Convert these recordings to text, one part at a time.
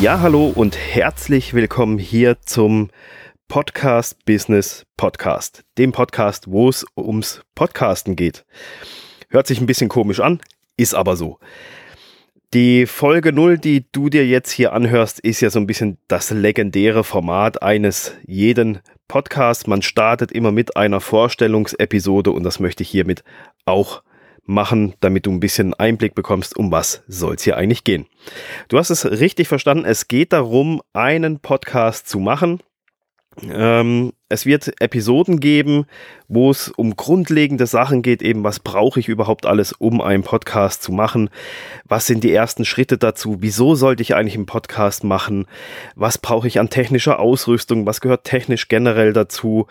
Ja, hallo und herzlich willkommen hier zum Podcast Business Podcast, dem Podcast, wo es ums Podcasten geht. Hört sich ein bisschen komisch an, ist aber so. Die Folge 0, die du dir jetzt hier anhörst, ist ja so ein bisschen das legendäre Format eines jeden Podcasts. Man startet immer mit einer Vorstellungsepisode und das möchte ich hiermit auch machen, damit du ein bisschen Einblick bekommst, um was soll es hier eigentlich gehen. Du hast es richtig verstanden, es geht darum, einen Podcast zu machen, ähm, es wird Episoden geben, wo es um grundlegende Sachen geht, eben was brauche ich überhaupt alles, um einen Podcast zu machen? Was sind die ersten Schritte dazu? Wieso sollte ich eigentlich einen Podcast machen? Was brauche ich an technischer Ausrüstung? Was gehört technisch generell dazu?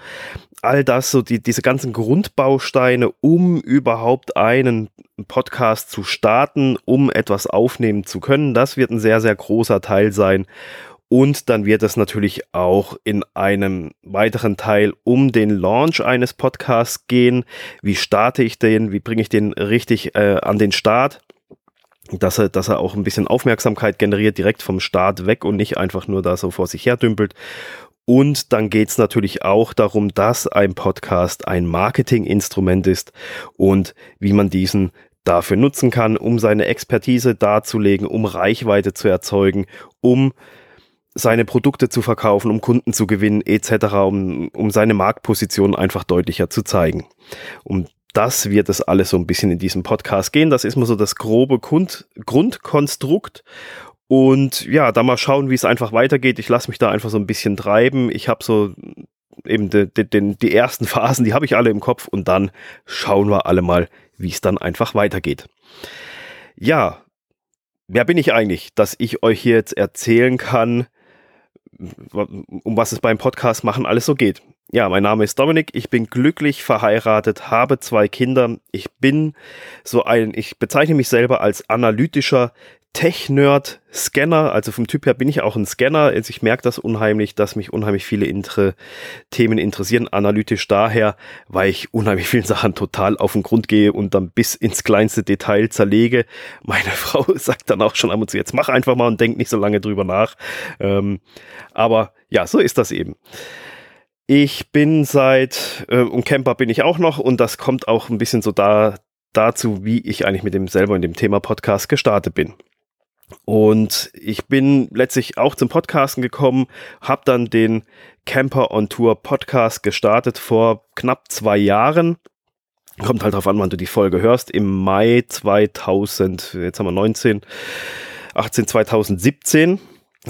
All das, so die, diese ganzen Grundbausteine, um überhaupt einen Podcast zu starten, um etwas aufnehmen zu können, das wird ein sehr, sehr großer Teil sein. Und dann wird es natürlich auch in einem weiteren Teil um den Launch eines Podcasts gehen. Wie starte ich den? Wie bringe ich den richtig äh, an den Start? Dass er, dass er auch ein bisschen Aufmerksamkeit generiert, direkt vom Start weg und nicht einfach nur da so vor sich her dümpelt. Und dann geht es natürlich auch darum, dass ein Podcast ein Marketinginstrument ist und wie man diesen dafür nutzen kann, um seine Expertise darzulegen, um Reichweite zu erzeugen, um seine Produkte zu verkaufen, um Kunden zu gewinnen, etc., um, um seine Marktposition einfach deutlicher zu zeigen. Um das wird es alles so ein bisschen in diesem Podcast gehen. Das ist mal so das grobe Grund, Grundkonstrukt. Und ja, da mal schauen, wie es einfach weitergeht. Ich lasse mich da einfach so ein bisschen treiben. Ich habe so eben de, de, de, die ersten Phasen, die habe ich alle im Kopf und dann schauen wir alle mal, wie es dann einfach weitergeht. Ja, wer bin ich eigentlich, dass ich euch hier jetzt erzählen kann, um was es beim Podcast machen alles so geht. Ja, mein Name ist Dominik, ich bin glücklich verheiratet, habe zwei Kinder. Ich bin so ein, ich bezeichne mich selber als analytischer Tech-Nerd, Scanner, also vom Typ her bin ich auch ein Scanner. Also ich merke das unheimlich, dass mich unheimlich viele Inter Themen interessieren, analytisch daher, weil ich unheimlich vielen Sachen total auf den Grund gehe und dann bis ins kleinste Detail zerlege. Meine Frau sagt dann auch schon ab und zu, jetzt mach einfach mal und denk nicht so lange drüber nach. Ähm, aber ja, so ist das eben. Ich bin seit, äh, und Camper bin ich auch noch und das kommt auch ein bisschen so da, dazu, wie ich eigentlich mit dem selber in dem Thema Podcast gestartet bin. Und ich bin letztlich auch zum Podcasten gekommen, habe dann den Camper on Tour Podcast gestartet vor knapp zwei Jahren. Kommt halt drauf an, wann du die Folge hörst. Im Mai 2000, jetzt haben wir 19, 18, 2017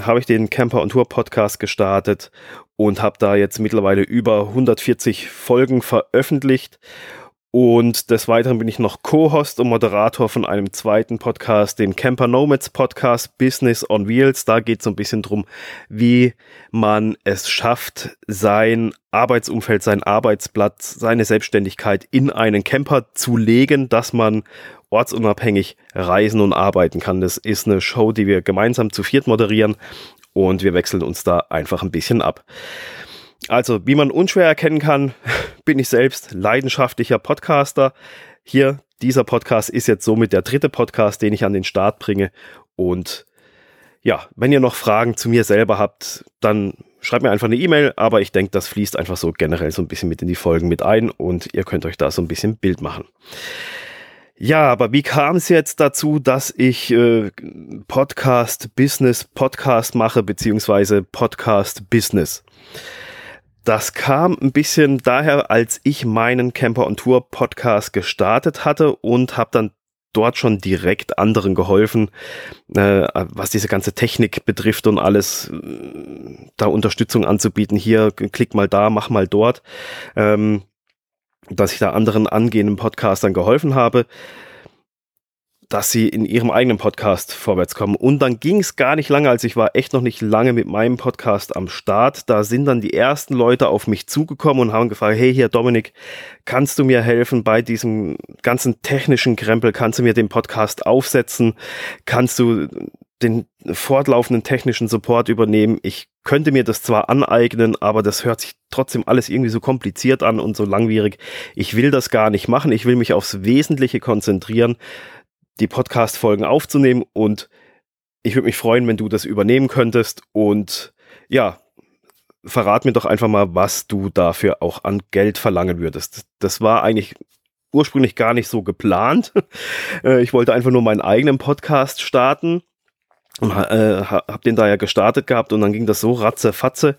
habe ich den Camper on Tour Podcast gestartet und habe da jetzt mittlerweile über 140 Folgen veröffentlicht und des Weiteren bin ich noch Co-Host und Moderator von einem zweiten Podcast, dem Camper Nomads Podcast Business on Wheels. Da geht es so ein bisschen drum, wie man es schafft, sein Arbeitsumfeld, sein Arbeitsplatz, seine Selbstständigkeit in einen Camper zu legen, dass man ortsunabhängig reisen und arbeiten kann. Das ist eine Show, die wir gemeinsam zu viert moderieren und wir wechseln uns da einfach ein bisschen ab. Also, wie man unschwer erkennen kann, bin ich selbst leidenschaftlicher Podcaster. Hier, dieser Podcast ist jetzt somit der dritte Podcast, den ich an den Start bringe. Und ja, wenn ihr noch Fragen zu mir selber habt, dann schreibt mir einfach eine E-Mail, aber ich denke, das fließt einfach so generell so ein bisschen mit in die Folgen mit ein und ihr könnt euch da so ein bisschen Bild machen. Ja, aber wie kam es jetzt dazu, dass ich äh, Podcast Business Podcast mache, beziehungsweise Podcast Business? Das kam ein bisschen daher, als ich meinen Camper on Tour Podcast gestartet hatte und habe dann dort schon direkt anderen geholfen, äh, was diese ganze Technik betrifft und alles, äh, da Unterstützung anzubieten. Hier, klick mal da, mach mal dort. Ähm, dass ich da anderen angehenden Podcastern geholfen habe dass sie in ihrem eigenen Podcast vorwärts kommen. Und dann ging es gar nicht lange, als ich war echt noch nicht lange mit meinem Podcast am Start. Da sind dann die ersten Leute auf mich zugekommen und haben gefragt, hey hier Dominik, kannst du mir helfen bei diesem ganzen technischen Krempel? Kannst du mir den Podcast aufsetzen? Kannst du den fortlaufenden technischen Support übernehmen? Ich könnte mir das zwar aneignen, aber das hört sich trotzdem alles irgendwie so kompliziert an und so langwierig. Ich will das gar nicht machen. Ich will mich aufs Wesentliche konzentrieren die Podcast-Folgen aufzunehmen und ich würde mich freuen, wenn du das übernehmen könntest und ja, verrat mir doch einfach mal, was du dafür auch an Geld verlangen würdest. Das war eigentlich ursprünglich gar nicht so geplant. Äh, ich wollte einfach nur meinen eigenen Podcast starten und äh, hab den da ja gestartet gehabt und dann ging das so ratze-fatze,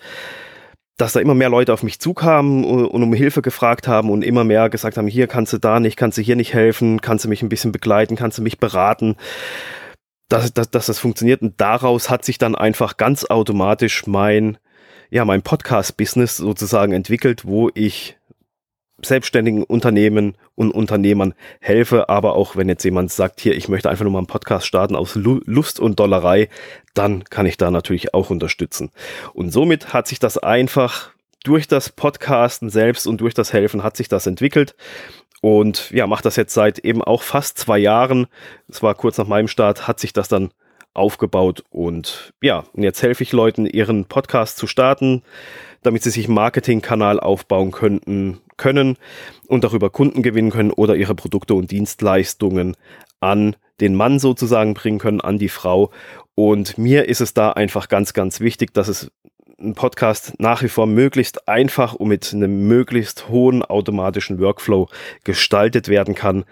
dass da immer mehr Leute auf mich zukamen und, um Hilfe gefragt haben und immer mehr gesagt haben, hier kannst du da nicht, kannst du hier nicht helfen, kannst du mich ein bisschen begleiten, kannst du mich beraten dass, dass, dass das funktioniert. Und daraus hat sich dann einfach ganz automatisch mein, ja, mein Podcast-Business sozusagen entwickelt, wo ich selbstständigen Unternehmen und Unternehmern helfe, aber auch wenn jetzt jemand sagt, hier, ich möchte einfach nur mal einen Podcast starten aus Lust und Dollerei, dann kann ich da natürlich auch unterstützen. Und somit hat sich das einfach durch das Podcasten selbst und durch das Helfen hat sich das entwickelt. Und ja, macht das jetzt seit eben auch fast zwei Jahren. Es war kurz nach meinem Start, hat sich das dann aufgebaut. Und ja, und jetzt helfe ich Leuten, ihren Podcast zu starten, damit sie sich einen Marketingkanal aufbauen könnten, können und darüber Kunden gewinnen können oder ihre Produkte und Dienstleistungen an den Mann sozusagen bringen können, an die Frau. Und mir ist es da einfach ganz, ganz wichtig, dass es ein Podcast nach wie vor möglichst einfach und mit einem möglichst hohen automatischen Workflow gestaltet werden kann,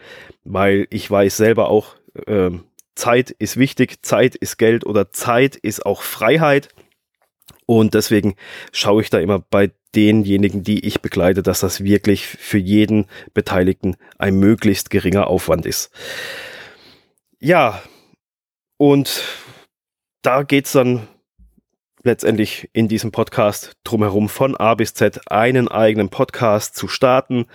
weil ich weiß selber auch, äh, Zeit ist wichtig, Zeit ist Geld oder Zeit ist auch Freiheit. Und deswegen schaue ich da immer bei denjenigen, die ich begleite, dass das wirklich für jeden Beteiligten ein möglichst geringer Aufwand ist. Ja, und da geht's dann letztendlich in diesem Podcast drumherum von A bis Z einen eigenen Podcast zu starten,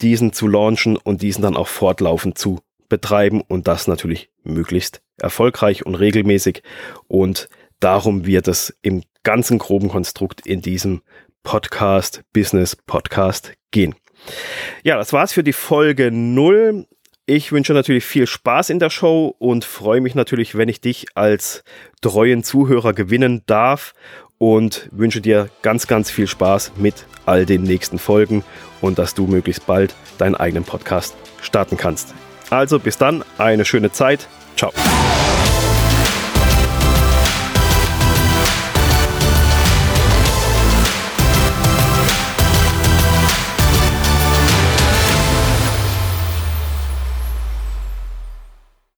diesen zu launchen und diesen dann auch fortlaufend zu betreiben und das natürlich möglichst erfolgreich und regelmäßig. Und darum wird es im ganzen groben Konstrukt in diesem Podcast, Business Podcast gehen. Ja, das war's für die Folge 0. Ich wünsche natürlich viel Spaß in der Show und freue mich natürlich, wenn ich dich als treuen Zuhörer gewinnen darf und wünsche dir ganz, ganz viel Spaß mit all den nächsten Folgen und dass du möglichst bald deinen eigenen Podcast starten kannst. Also bis dann, eine schöne Zeit. Ciao.